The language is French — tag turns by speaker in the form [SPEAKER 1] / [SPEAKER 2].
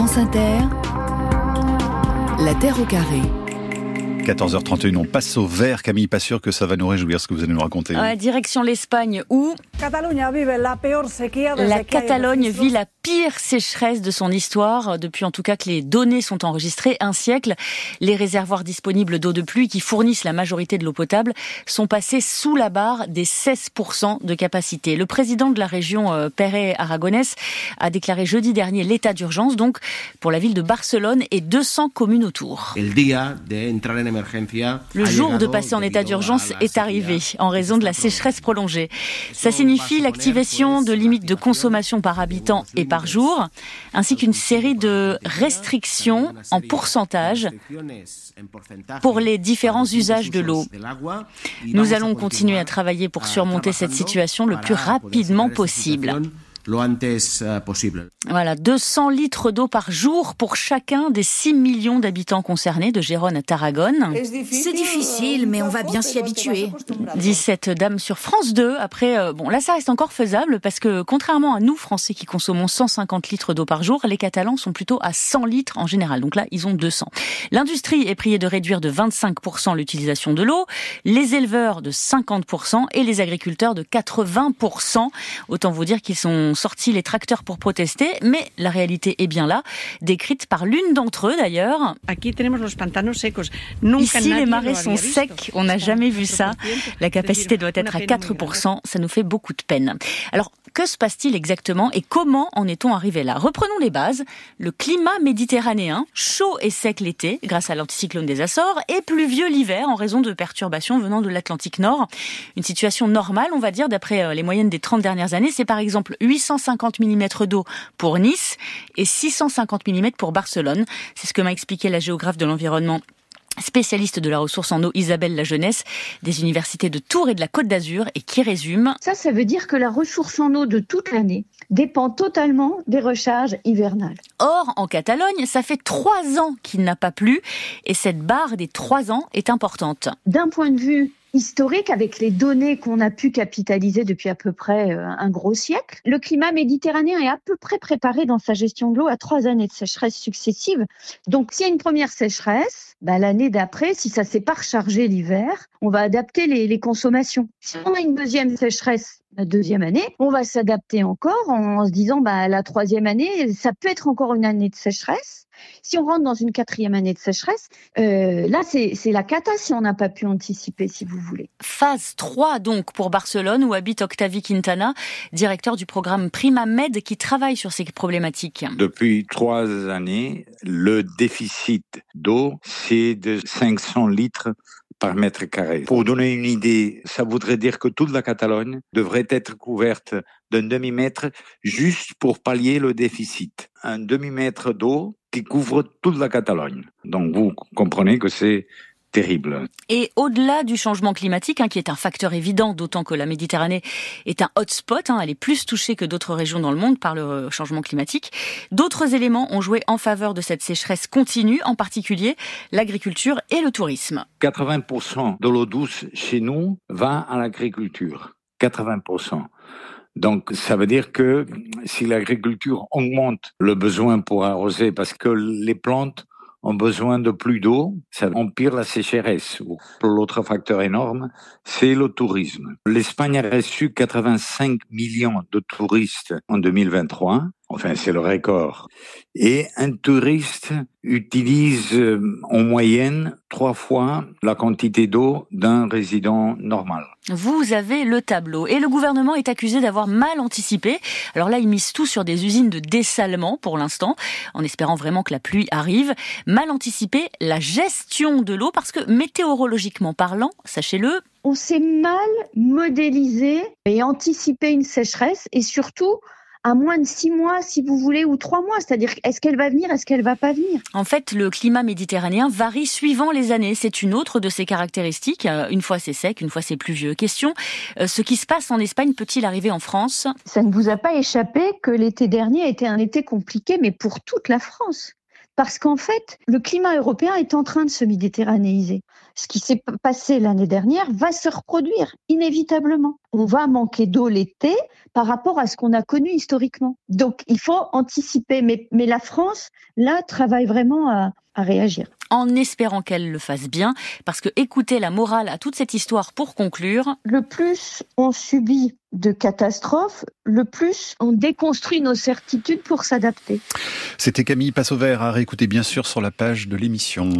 [SPEAKER 1] France Inter, La Terre au carré.
[SPEAKER 2] 14h31, on passe au vert. Camille, pas sûr que ça va nous réjouir ce que vous allez nous raconter.
[SPEAKER 3] Direction l'Espagne où la Catalogne vit la pire sécheresse de son histoire, depuis en tout cas que les données sont enregistrées, un siècle. Les réservoirs disponibles d'eau de pluie qui fournissent la majorité de l'eau potable sont passés sous la barre des 16% de capacité. Le président de la région euh, Pere Aragonès a déclaré jeudi dernier l'état d'urgence donc pour la ville de Barcelone et 200 communes autour. Le jour de passer en état d'urgence est arrivé en raison de la sécheresse prolongée. Ça signifie l'activation de limites de consommation par habitant et par jour, ainsi qu'une série de restrictions en pourcentage pour les différents usages de l'eau. Nous allons continuer à travailler pour surmonter cette situation le plus rapidement possible
[SPEAKER 4] antes eh, possible.
[SPEAKER 3] Voilà, 200 litres d'eau par jour pour chacun des 6 millions d'habitants concernés de Gérone à Tarragone.
[SPEAKER 5] C'est difficile, mais on va bien s'y habituer.
[SPEAKER 3] Dit cette dame sur France 2. Après, euh, bon, là, ça reste encore faisable parce que contrairement à nous, Français, qui consommons 150 litres d'eau par jour, les Catalans sont plutôt à 100 litres en général. Donc là, ils ont 200. L'industrie est priée de réduire de 25% l'utilisation de l'eau, les éleveurs de 50% et les agriculteurs de 80%. Autant vous dire qu'ils sont sorti les tracteurs pour protester, mais la réalité est bien là, décrite par l'une d'entre eux d'ailleurs. Ici, les marais sont secs, on n'a jamais vu ça. La capacité doit être à 4%, ça nous fait beaucoup de peine. Alors, que se passe-t-il exactement et comment en est-on arrivé là? Reprenons les bases. Le climat méditerranéen, chaud et sec l'été grâce à l'anticyclone des Açores et pluvieux l'hiver en raison de perturbations venant de l'Atlantique Nord. Une situation normale, on va dire, d'après euh, les moyennes des 30 dernières années. C'est par exemple 850 mm d'eau pour Nice et 650 mm pour Barcelone. C'est ce que m'a expliqué la géographe de l'environnement spécialiste de la ressource en eau Isabelle La Jeunesse des universités de Tours et de la Côte d'Azur et qui résume
[SPEAKER 6] Ça, ça veut dire que la ressource en eau de toute l'année dépend totalement des recharges hivernales.
[SPEAKER 3] Or, en Catalogne, ça fait trois ans qu'il n'a pas plu et cette barre des trois ans est importante.
[SPEAKER 6] D'un point de vue historique avec les données qu'on a pu capitaliser depuis à peu près euh, un gros siècle. Le climat méditerranéen est à peu près préparé dans sa gestion de l'eau à trois années de sécheresse successives. Donc, s'il y a une première sécheresse, bah, l'année d'après, si ça s'est pas rechargé l'hiver, on va adapter les, les consommations. Si on a une deuxième sécheresse la deuxième année, on va s'adapter encore en, se disant bah la troisième année, ça peut être encore une année de sécheresse. Si on rentre dans une quatrième année de sécheresse, euh, là c'est la cata si on n'a pas pu anticiper, si vous voulez.
[SPEAKER 3] Phase 3 donc pour Barcelone où habite Octavie Quintana, directeur du programme Prima Med qui travaille sur ces problématiques.
[SPEAKER 7] Depuis trois années, le déficit d'eau c'est de 500 litres par mètre carré. Pour donner une idée, ça voudrait dire que toute la Catalogne devrait être couverte d'un demi-mètre juste pour pallier le déficit. Un demi-mètre d'eau qui couvre toute la Catalogne. Donc vous comprenez que c'est terrible.
[SPEAKER 3] Et au-delà du changement climatique, hein, qui est un facteur évident, d'autant que la Méditerranée est un hotspot, hein, elle est plus touchée que d'autres régions dans le monde par le euh, changement climatique, d'autres éléments ont joué en faveur de cette sécheresse continue, en particulier l'agriculture et le tourisme.
[SPEAKER 7] 80% de l'eau douce chez nous va à l'agriculture. 80%. Donc, ça veut dire que si l'agriculture augmente le besoin pour arroser, parce que les plantes ont besoin de plus d'eau, ça empire la sécheresse. L'autre facteur énorme, c'est le tourisme. L'Espagne a reçu 85 millions de touristes en 2023. Enfin, c'est le record. Et un touriste utilise euh, en moyenne trois fois la quantité d'eau d'un résident normal.
[SPEAKER 3] Vous avez le tableau et le gouvernement est accusé d'avoir mal anticipé. Alors là, il mise tout sur des usines de dessalement pour l'instant, en espérant vraiment que la pluie arrive. Mal anticipé la gestion de l'eau parce que météorologiquement parlant, sachez-le,
[SPEAKER 6] on s'est mal modélisé et anticipé une sécheresse et surtout à moins de six mois, si vous voulez, ou trois mois. C'est-à-dire, est-ce qu'elle va venir, est-ce qu'elle va pas venir?
[SPEAKER 3] En fait, le climat méditerranéen varie suivant les années. C'est une autre de ses caractéristiques. Euh, une fois c'est sec, une fois c'est pluvieux. Question euh, ce qui se passe en Espagne peut-il arriver en France?
[SPEAKER 6] Ça ne vous a pas échappé que l'été dernier a été un été compliqué, mais pour toute la France parce qu'en fait, le climat européen est en train de se méditerranéiser. Ce qui s'est passé l'année dernière va se reproduire inévitablement. On va manquer d'eau l'été par rapport à ce qu'on a connu historiquement. Donc il faut anticiper, mais, mais la France, là, travaille vraiment à, à réagir
[SPEAKER 3] en espérant qu'elle le fasse bien, parce que écoutez la morale à toute cette histoire pour conclure.
[SPEAKER 6] Le plus on subit de catastrophes, le plus on déconstruit nos certitudes pour s'adapter.
[SPEAKER 2] C'était Camille Passover à réécouter bien sûr sur la page de l'émission.